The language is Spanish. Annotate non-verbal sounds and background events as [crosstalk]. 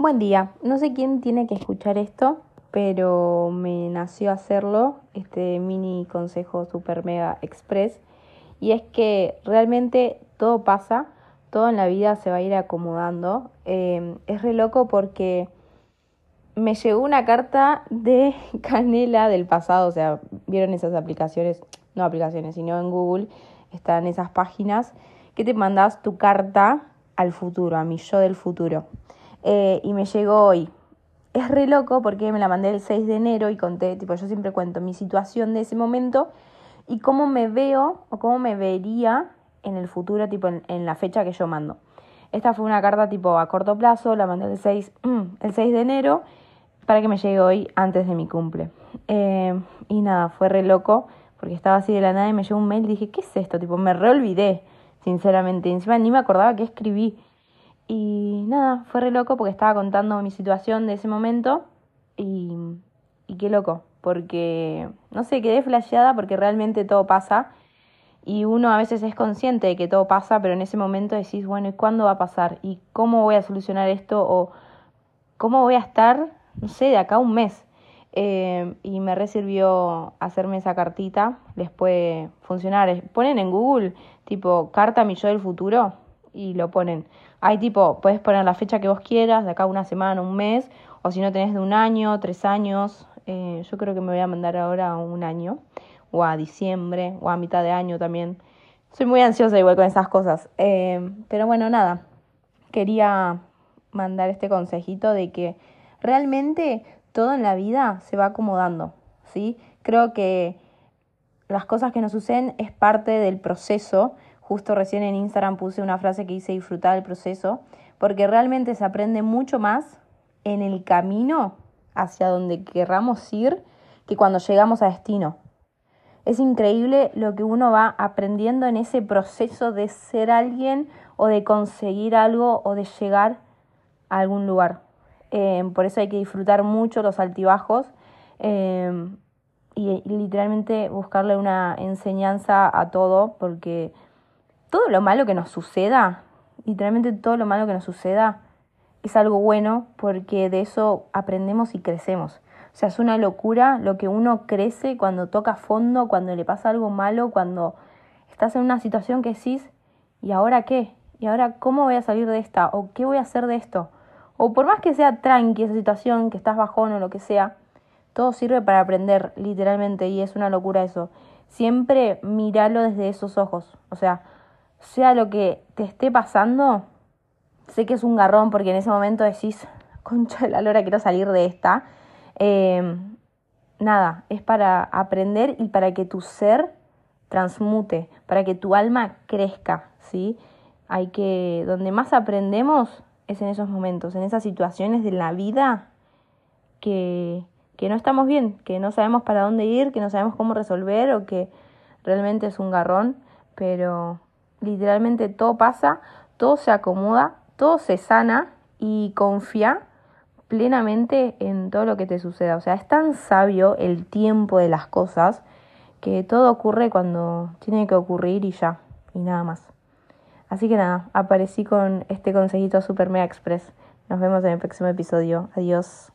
Buen día. No sé quién tiene que escuchar esto, pero me nació hacerlo, este mini consejo super mega express. Y es que realmente todo pasa, todo en la vida se va a ir acomodando. Em, es re loco porque me llegó una carta de [laughs] Canela del pasado, o sea, vieron esas aplicaciones, no aplicaciones, sino en Google están esas páginas que te mandas tu carta al futuro, a mi yo del futuro. Eh, y me llegó hoy. Es re loco porque me la mandé el 6 de enero y conté, tipo, yo siempre cuento mi situación de ese momento y cómo me veo o cómo me vería en el futuro, tipo, en, la fecha que yo mando. Esta fue una carta tipo a corto plazo, la mandé el 6, [clears throat] el 6 de enero para que me llegue hoy antes de mi cumple. Eh, y nada, fue re loco porque estaba así de la nada y me llegó un mail y dije, ¿qué es esto? Tipo, me reolvidé, sinceramente. Encima ni me acordaba que escribí. Y nada, fue re loco porque estaba contando mi situación de ese momento y, y qué loco, porque no sé, quedé flasheada porque realmente todo pasa y uno a veces es consciente de que todo pasa, pero en ese momento decís, bueno, ¿y cuándo va a pasar? ¿Y cómo voy a solucionar esto? ¿O cómo voy a estar, no sé, de acá un mes? Eh, y me resirvió hacerme esa cartita, les puede funcionar. Ponen en Google tipo carta mi yo del futuro y lo ponen. Hay tipo, puedes poner la fecha que vos quieras, de acá una semana, un mes, o si no tenés de un año, tres años. Eh, yo creo que me voy a mandar ahora a un año, o a diciembre, o a mitad de año también. Soy muy ansiosa igual con esas cosas. Eh, pero bueno, nada. Quería mandar este consejito de que realmente todo en la vida se va acomodando, ¿sí? Creo que las cosas que nos suceden es parte del proceso Justo recién en Instagram puse una frase que dice disfrutar el proceso, porque realmente se aprende mucho más en el camino hacia donde querramos ir que cuando llegamos a destino. Es increíble lo que uno va aprendiendo en ese proceso de ser alguien o de conseguir algo o de llegar a algún lugar. Eh, por eso hay que disfrutar mucho los altibajos eh, y literalmente buscarle una enseñanza a todo porque todo lo malo que nos suceda, literalmente todo lo malo que nos suceda, es algo bueno porque de eso aprendemos y crecemos. O sea, es una locura lo que uno crece cuando toca fondo, cuando le pasa algo malo, cuando estás en una situación que decís, ¿y ahora qué? ¿Y ahora cómo voy a salir de esta? ¿O qué voy a hacer de esto? O por más que sea tranqui esa situación, que estás bajón o lo que sea, todo sirve para aprender, literalmente, y es una locura eso. Siempre míralo desde esos ojos. O sea, sea lo que te esté pasando, sé que es un garrón porque en ese momento decís, [laughs] concha de la lora, quiero salir de esta. Em, nada, es para aprender y para que tu ser transmute, para que tu alma crezca, ¿sí? Hay que, donde más aprendemos es en esos momentos, en esas situaciones de la vida que, que no estamos bien, que no sabemos para dónde ir, que no sabemos cómo resolver o que realmente es un garrón, pero literalmente todo pasa, todo se acomoda, todo se sana y confía plenamente en todo lo que te suceda. O sea, es tan sabio el tiempo de las cosas que todo ocurre cuando tiene que ocurrir y ya, y nada más. Así que nada, aparecí con este consejito Super Mega Express. Nos vemos en el próximo episodio. Adiós.